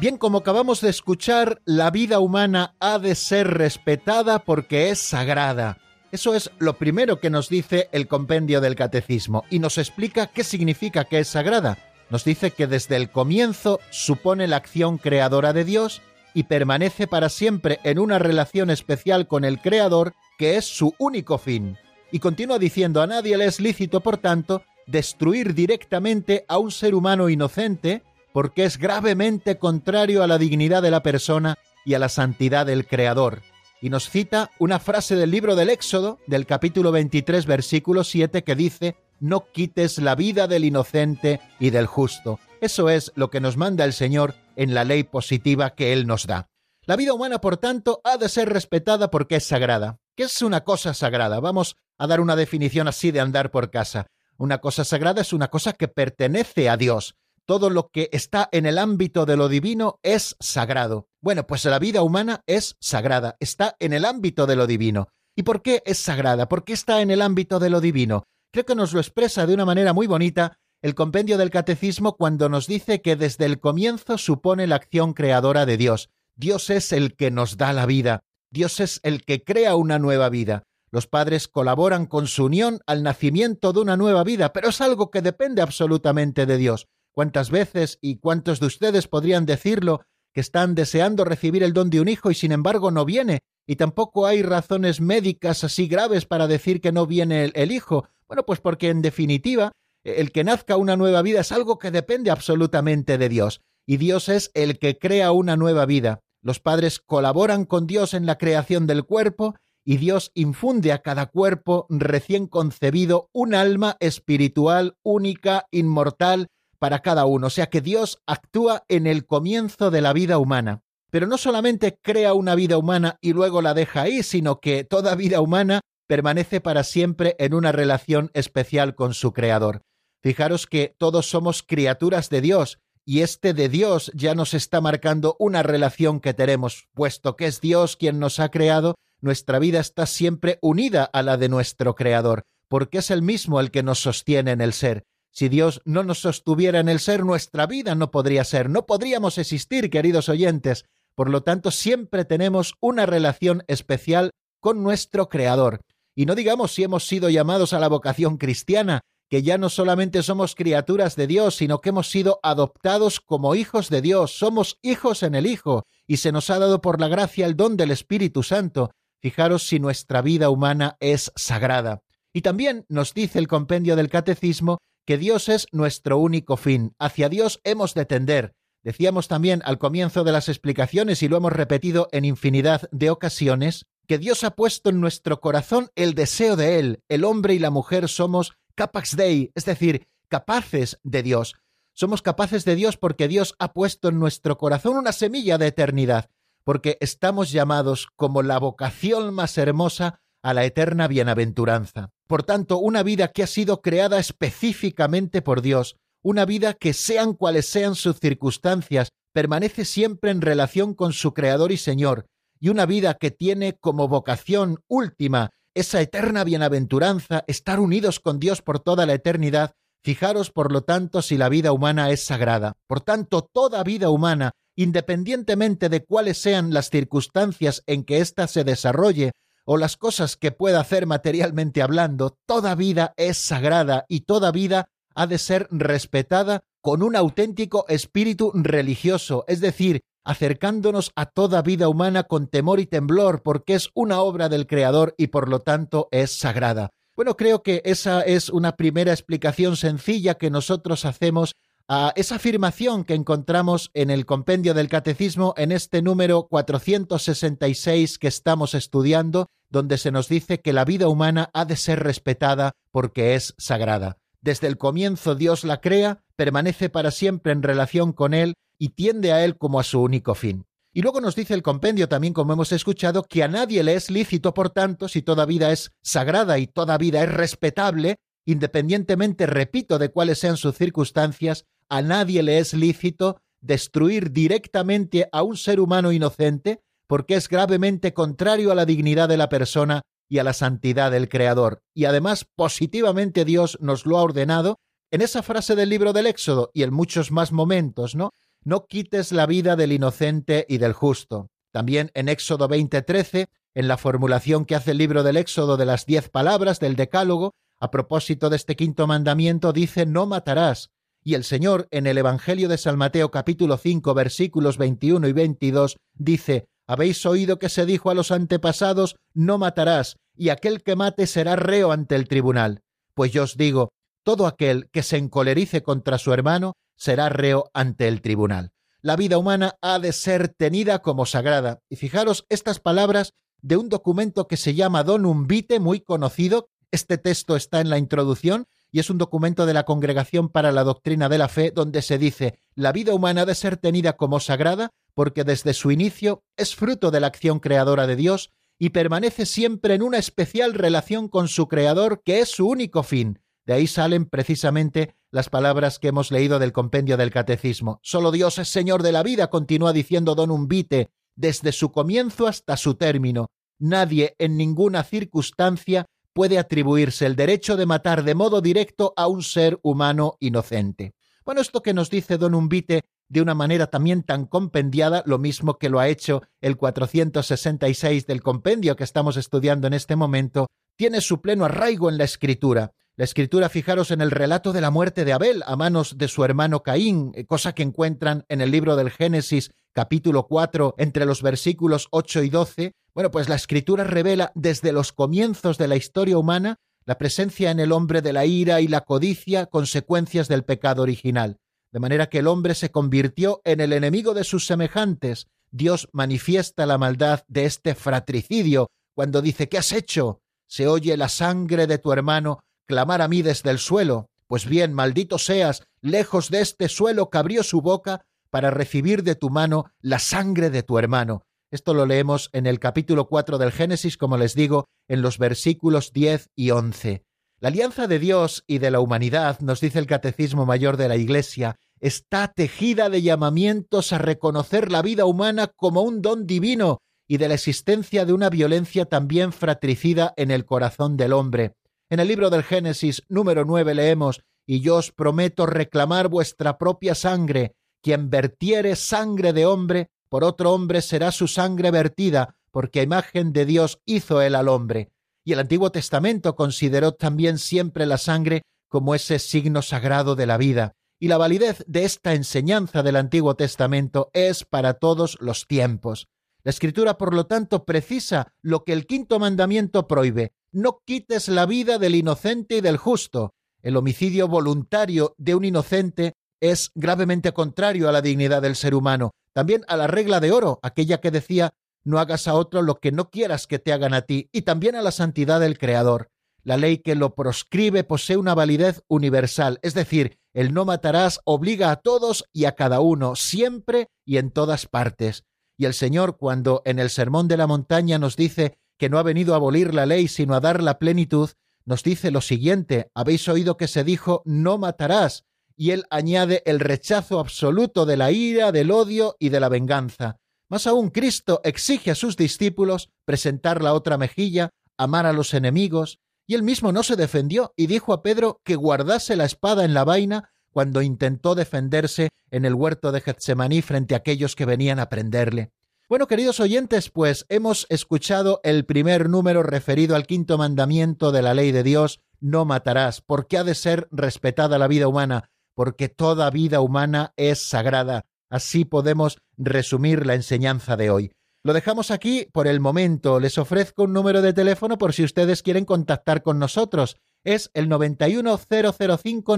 S1: Bien, como acabamos de escuchar, la vida humana ha de ser respetada porque es sagrada. Eso es lo primero que nos dice el compendio del catecismo y nos explica qué significa que es sagrada. Nos dice que desde el comienzo supone la acción creadora de Dios y permanece para siempre en una relación especial con el Creador que es su único fin. Y continúa diciendo a nadie le es lícito, por tanto, destruir directamente a un ser humano inocente, porque es gravemente contrario a la dignidad de la persona y a la santidad del Creador. Y nos cita una frase del libro del Éxodo, del capítulo 23, versículo 7, que dice, No quites la vida del inocente y del justo. Eso es lo que nos manda el Señor en la ley positiva que Él nos da. La vida humana, por tanto, ha de ser respetada porque es sagrada. ¿Qué es una cosa sagrada? Vamos a dar una definición así de andar por casa. Una cosa sagrada es una cosa que pertenece a Dios. Todo lo que está en el ámbito de lo divino es sagrado. Bueno, pues la vida humana es sagrada, está en el ámbito de lo divino. ¿Y por qué es sagrada? ¿Por qué está en el ámbito de lo divino? Creo que nos lo expresa de una manera muy bonita el compendio del catecismo cuando nos dice que desde el comienzo supone la acción creadora de Dios. Dios es el que nos da la vida. Dios es el que crea una nueva vida. Los padres colaboran con su unión al nacimiento de una nueva vida, pero es algo que depende absolutamente de Dios. ¿Cuántas veces y cuántos de ustedes podrían decirlo que están deseando recibir el don de un hijo y sin embargo no viene? Y tampoco hay razones médicas así graves para decir que no viene el, el hijo. Bueno, pues porque en definitiva el que nazca una nueva vida es algo que depende absolutamente de Dios. y Dios es el que crea una nueva vida. Los padres colaboran con Dios en la creación del cuerpo y Dios infunde a cada cuerpo recién concebido un alma espiritual única, inmortal, para cada uno. O sea que Dios actúa en el comienzo de la vida humana. Pero no solamente crea una vida humana y luego la deja ahí, sino que toda vida humana permanece para siempre en una relación especial con su Creador. Fijaros que todos somos criaturas de Dios y este de Dios ya nos está marcando una relación que tenemos, puesto que es Dios quien nos ha creado, nuestra vida está siempre unida a la de nuestro Creador, porque es el mismo el que nos sostiene en el ser. Si Dios no nos sostuviera en el ser, nuestra vida no podría ser, no podríamos existir, queridos oyentes. Por lo tanto, siempre tenemos una relación especial con nuestro Creador. Y no digamos si hemos sido llamados a la vocación cristiana, que ya no solamente somos criaturas de Dios, sino que hemos sido adoptados como hijos de Dios, somos hijos en el Hijo, y se nos ha dado por la gracia el don del Espíritu Santo. Fijaros si nuestra vida humana es sagrada. Y también nos dice el compendio del Catecismo que Dios es nuestro único fin, hacia Dios hemos de tender. Decíamos también al comienzo de las explicaciones y lo hemos repetido en infinidad de ocasiones, que Dios ha puesto en nuestro corazón el deseo de Él. El hombre y la mujer somos capax dei, es decir, capaces de Dios. Somos capaces de Dios porque Dios ha puesto en nuestro corazón una semilla de eternidad, porque estamos llamados como la vocación más hermosa a la eterna bienaventuranza. Por tanto, una vida que ha sido creada específicamente por Dios, una vida que sean cuales sean sus circunstancias, permanece siempre en relación con su Creador y Señor, y una vida que tiene como vocación última esa eterna bienaventuranza, estar unidos con Dios por toda la eternidad, fijaros por lo tanto si la vida humana es sagrada. Por tanto, toda vida humana, independientemente de cuáles sean las circunstancias en que ésta se desarrolle o las cosas que pueda hacer materialmente hablando, toda vida es sagrada y toda vida ha de ser respetada con un auténtico espíritu religioso, es decir, acercándonos a toda vida humana con temor y temblor, porque es una obra del Creador y por lo tanto es sagrada. Bueno, creo que esa es una primera explicación sencilla que nosotros hacemos a esa afirmación que encontramos en el compendio del Catecismo en este número 466 que estamos estudiando, donde se nos dice que la vida humana ha de ser respetada porque es sagrada. Desde el comienzo Dios la crea, permanece para siempre en relación con Él y tiende a Él como a su único fin. Y luego nos dice el compendio también, como hemos escuchado, que a nadie le es lícito, por tanto, si toda vida es sagrada y toda vida es respetable, independientemente, repito, de cuáles sean sus circunstancias, a nadie le es lícito destruir directamente a un ser humano inocente, porque es gravemente contrario a la dignidad de la persona y a la santidad del Creador. Y además, positivamente Dios nos lo ha ordenado en esa frase del libro del Éxodo y en muchos más momentos, ¿no? No quites la vida del inocente y del justo. También en Éxodo 20:13, en la formulación que hace el libro del Éxodo de las diez palabras del Decálogo, a propósito de este quinto mandamiento, dice no matarás. Y el Señor, en el Evangelio de San Mateo capítulo 5 versículos 21 y 22, dice, Habéis oído que se dijo a los antepasados, no matarás, y aquel que mate será reo ante el tribunal. Pues yo os digo, todo aquel que se encolerice contra su hermano será reo ante el tribunal. La vida humana ha de ser tenida como sagrada. Y fijaros estas palabras de un documento que se llama Donum Vitae, muy conocido. Este texto está en la introducción y es un documento de la Congregación para la Doctrina de la Fe donde se dice la vida humana ha de ser tenida como sagrada porque desde su inicio es fruto de la acción creadora de Dios y permanece siempre en una especial relación con su Creador que es su único fin. De ahí salen precisamente las palabras que hemos leído del compendio del Catecismo. Solo Dios es Señor de la vida, continúa diciendo Don Umbite, desde su comienzo hasta su término. Nadie en ninguna circunstancia puede atribuirse el derecho de matar de modo directo a un ser humano inocente. Bueno, esto que nos dice Don Umbite de una manera también tan compendiada, lo mismo que lo ha hecho el 466 del compendio que estamos estudiando en este momento, tiene su pleno arraigo en la escritura. La escritura, fijaros en el relato de la muerte de Abel a manos de su hermano Caín, eh, cosa que encuentran en el libro del Génesis capítulo 4 entre los versículos 8 y 12. Bueno, pues la escritura revela desde los comienzos de la historia humana la presencia en el hombre de la ira y la codicia, consecuencias del pecado original. de manera que el hombre se convirtió en el enemigo de sus semejantes. Dios manifiesta la maldad de este fratricidio cuando dice ¿Qué has hecho? Se oye la sangre de tu hermano clamar a mí desde el suelo. Pues bien, maldito seas, lejos de este suelo que abrió su boca para recibir de tu mano la sangre de tu hermano. Esto lo leemos en el capítulo 4 del Génesis, como les digo, en los versículos 10 y 11. La alianza de Dios y de la humanidad, nos dice el Catecismo Mayor de la Iglesia, está tejida de llamamientos a reconocer la vida humana como un don divino y de la existencia de una violencia también fratricida en el corazón del hombre. En el libro del Génesis número 9 leemos, y yo os prometo reclamar vuestra propia sangre, quien vertiere sangre de hombre, por otro hombre será su sangre vertida, porque a imagen de Dios hizo él al hombre. Y el Antiguo Testamento consideró también siempre la sangre como ese signo sagrado de la vida. Y la validez de esta enseñanza del Antiguo Testamento es para todos los tiempos. La Escritura, por lo tanto, precisa lo que el quinto mandamiento prohíbe. No quites la vida del inocente y del justo. El homicidio voluntario de un inocente es gravemente contrario a la dignidad del ser humano también a la regla de oro, aquella que decía no hagas a otro lo que no quieras que te hagan a ti, y también a la santidad del Creador. La ley que lo proscribe posee una validez universal, es decir, el no matarás obliga a todos y a cada uno, siempre y en todas partes. Y el Señor, cuando en el Sermón de la Montaña nos dice que no ha venido a abolir la ley, sino a dar la plenitud, nos dice lo siguiente, habéis oído que se dijo no matarás, y él añade el rechazo absoluto de la ira, del odio y de la venganza. Más aún, Cristo exige a sus discípulos presentar la otra mejilla, amar a los enemigos, y él mismo no se defendió y dijo a Pedro que guardase la espada en la vaina cuando intentó defenderse en el huerto de Getsemaní frente a aquellos que venían a prenderle. Bueno, queridos oyentes, pues hemos escuchado el primer número referido al quinto mandamiento de la ley de Dios, no matarás, porque ha de ser respetada la vida humana, porque toda vida humana es sagrada. Así podemos resumir la enseñanza de hoy. Lo dejamos aquí por el momento. Les ofrezco un número de teléfono por si ustedes quieren contactar con nosotros. Es el 91005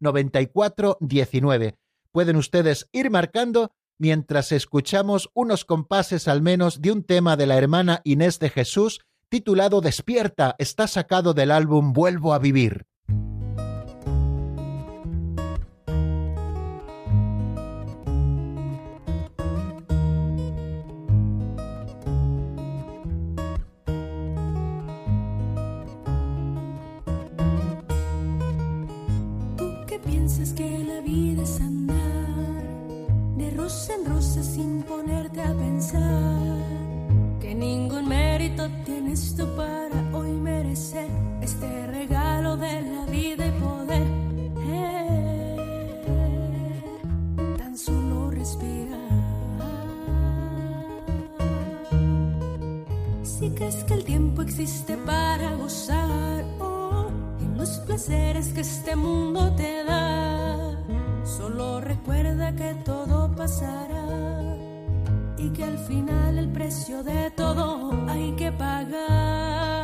S1: 9419. 91005 9419. Pueden ustedes ir marcando mientras escuchamos unos compases al menos de un tema de la hermana Inés de Jesús titulado Despierta, está sacado del álbum Vuelvo a vivir.
S4: Sin ponerte a pensar que ningún mérito tienes tú para hoy merecer este regalo de la vida y poder eh, tan solo respirar. Si crees que el tiempo existe para gozar oh, en los placeres que este mundo te da, solo recuerda que todo y que al final el precio de todo hay que pagar,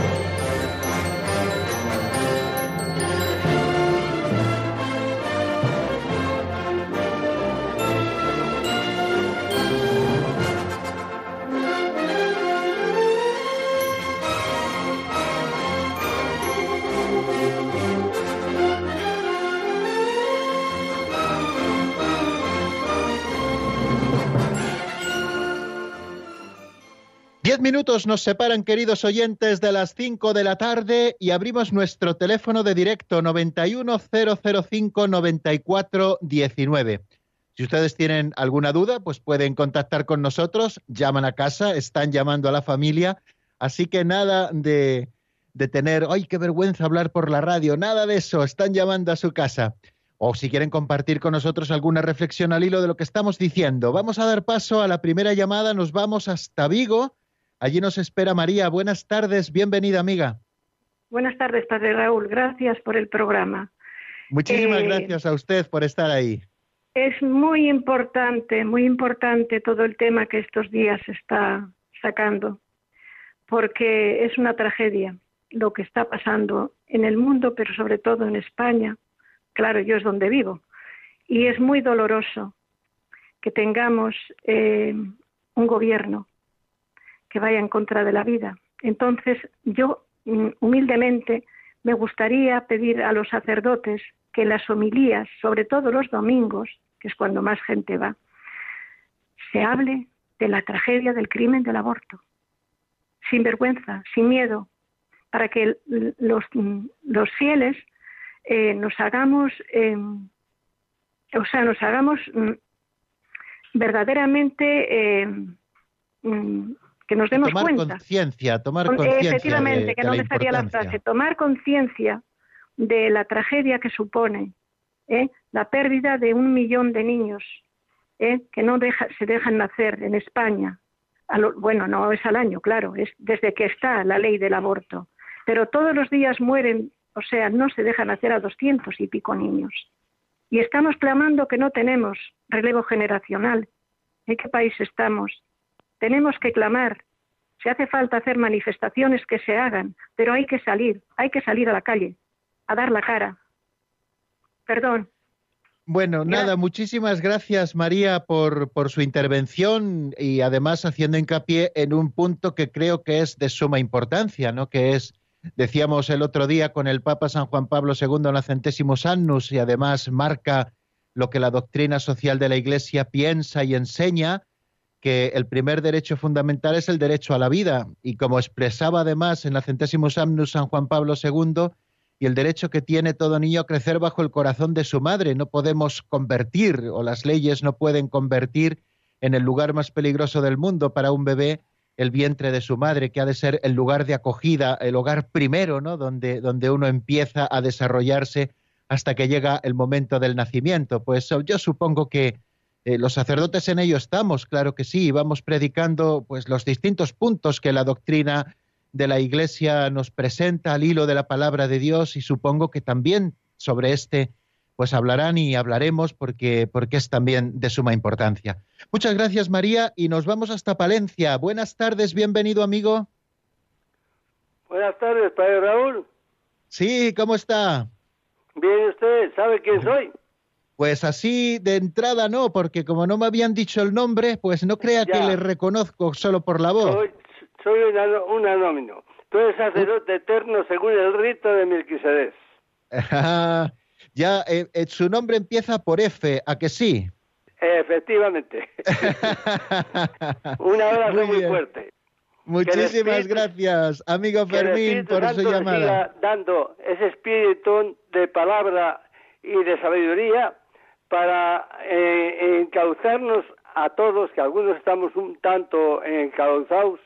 S1: Diez minutos nos separan, queridos oyentes, de las cinco de la tarde y abrimos nuestro teléfono de directo 910059419. Si ustedes tienen alguna duda, pues pueden contactar con nosotros, llaman a casa, están llamando a la familia, así que nada de, de tener, ay, qué vergüenza hablar por la radio, nada de eso, están llamando a su casa. O si quieren compartir con nosotros alguna reflexión al hilo de lo que estamos diciendo. Vamos a dar paso a la primera llamada, nos vamos hasta Vigo Allí nos espera María. Buenas tardes, bienvenida amiga.
S5: Buenas tardes, Padre Raúl. Gracias por el programa.
S1: Muchísimas eh, gracias a usted por estar ahí.
S5: Es muy importante, muy importante todo el tema que estos días se está sacando, porque es una tragedia lo que está pasando en el mundo, pero sobre todo en España. Claro, yo es donde vivo. Y es muy doloroso que tengamos eh, un gobierno que vaya en contra de la vida. Entonces, yo mm, humildemente me gustaría pedir a los sacerdotes que las homilías, sobre todo los domingos, que es cuando más gente va, se hable de la tragedia del crimen del aborto, sin vergüenza, sin miedo, para que los, mm, los fieles eh, nos hagamos, eh, o sea, nos hagamos mm, verdaderamente eh, que nos demos
S1: tomar conciencia, tomar conciencia.
S5: Efectivamente, que no me salía la frase, tomar conciencia de la tragedia que supone ¿eh? la pérdida de un millón de niños ¿eh? que no se dejan nacer en España. bueno, no es al año, claro, es desde que está la ley del aborto. Pero todos los días mueren, o sea, no se dejan nacer a doscientos y pico niños. Y estamos clamando que no tenemos relevo generacional. ¿En qué país estamos? Tenemos que clamar. Si hace falta hacer manifestaciones, que se hagan, pero hay que salir, hay que salir a la calle, a dar la cara. Perdón.
S1: Bueno, nada, muchísimas gracias María por, por su intervención y además haciendo hincapié en un punto que creo que es de suma importancia, ¿no? Que es, decíamos el otro día con el Papa San Juan Pablo II en la Centésimos Annus y además marca lo que la doctrina social de la Iglesia piensa y enseña, que el primer derecho fundamental es el derecho a la vida, y como expresaba además en la centésimo Samnus San Juan Pablo II, y el derecho que tiene todo niño a crecer bajo el corazón de su madre. No podemos convertir, o las leyes no pueden convertir en el lugar más peligroso del mundo para un bebé el vientre de su madre, que ha de ser el lugar de acogida, el hogar primero, ¿no? Donde, donde uno empieza a desarrollarse hasta que llega el momento del nacimiento. Pues yo supongo que eh, los sacerdotes en ello estamos, claro que sí, vamos predicando pues los distintos puntos que la doctrina de la Iglesia nos presenta al hilo de la palabra de Dios y supongo que también sobre este pues hablarán y hablaremos porque, porque es también de suma importancia. Muchas gracias María y nos vamos hasta Palencia. Buenas tardes, bienvenido amigo.
S6: Buenas tardes, Padre Raúl.
S1: Sí, ¿cómo está?
S6: Bien, usted sabe quién soy.
S1: Pues así de entrada no, porque como no me habían dicho el nombre, pues no crea que le reconozco solo por la voz.
S6: Soy, un, anónimo. Tú eres sacerdote eterno según el rito de Melquisedec.
S1: ya, eh, eh, su nombre empieza por F, ¿a que sí?
S6: Efectivamente. un abrazo muy, fuerte.
S1: Muchísimas gracias, amigo Fermín, por su llamada.
S6: dando ese espíritu de palabra y de sabiduría para eh, encauzarnos a todos, que algunos estamos un tanto encauzados,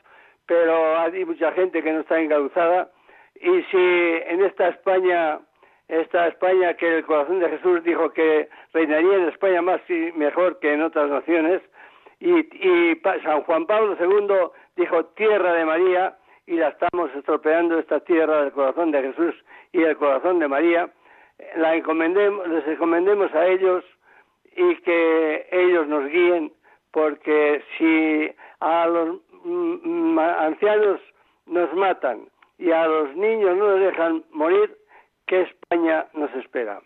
S6: pero hay mucha gente que no está encauzada. Y si en esta España, esta España que el corazón de Jesús dijo que reinaría en España más y mejor que en otras naciones, y, y San Juan Pablo II dijo tierra de María, y la estamos estropeando esta tierra del corazón de Jesús y el corazón de María, la encomendemos, les encomendemos a ellos y que ellos nos guíen, porque si a los mm, ancianos nos matan y a los niños no nos dejan morir, ¿qué España nos espera?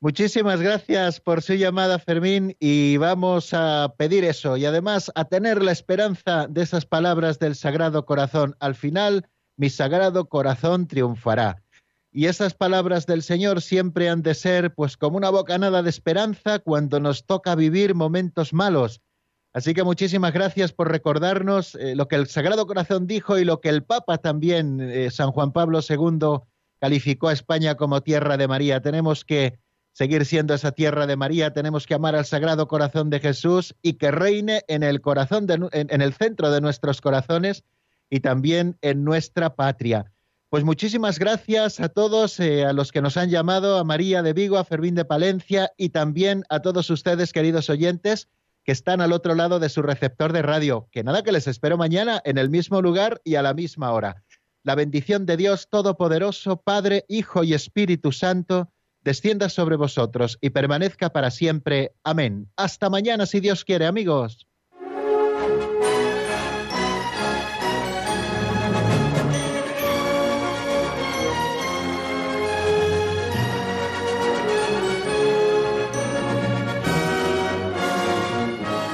S1: Muchísimas gracias por su llamada, Fermín, y vamos a pedir eso y además a tener la esperanza de esas palabras del Sagrado Corazón. Al final, mi Sagrado Corazón triunfará. Y esas palabras del Señor siempre han de ser pues como una bocanada de esperanza cuando nos toca vivir momentos malos. Así que muchísimas gracias por recordarnos eh, lo que el Sagrado Corazón dijo y lo que el Papa también, eh, San Juan Pablo II, calificó a España como tierra de María. Tenemos que seguir siendo esa tierra de María, tenemos que amar al Sagrado Corazón de Jesús y que reine en el corazón, en, el centro de nuestros corazones y también en nuestra patria. Pues muchísimas gracias a todos, eh, a los que nos han llamado, a María de Vigo, a Fermín de Palencia y también a todos ustedes, queridos oyentes, que están al otro lado de su receptor de radio. Que nada, que les espero mañana en el mismo lugar y a la misma hora. La bendición de Dios Todopoderoso, Padre, Hijo y Espíritu Santo, descienda sobre vosotros y permanezca para siempre. Amén. Hasta mañana, si Dios quiere, amigos.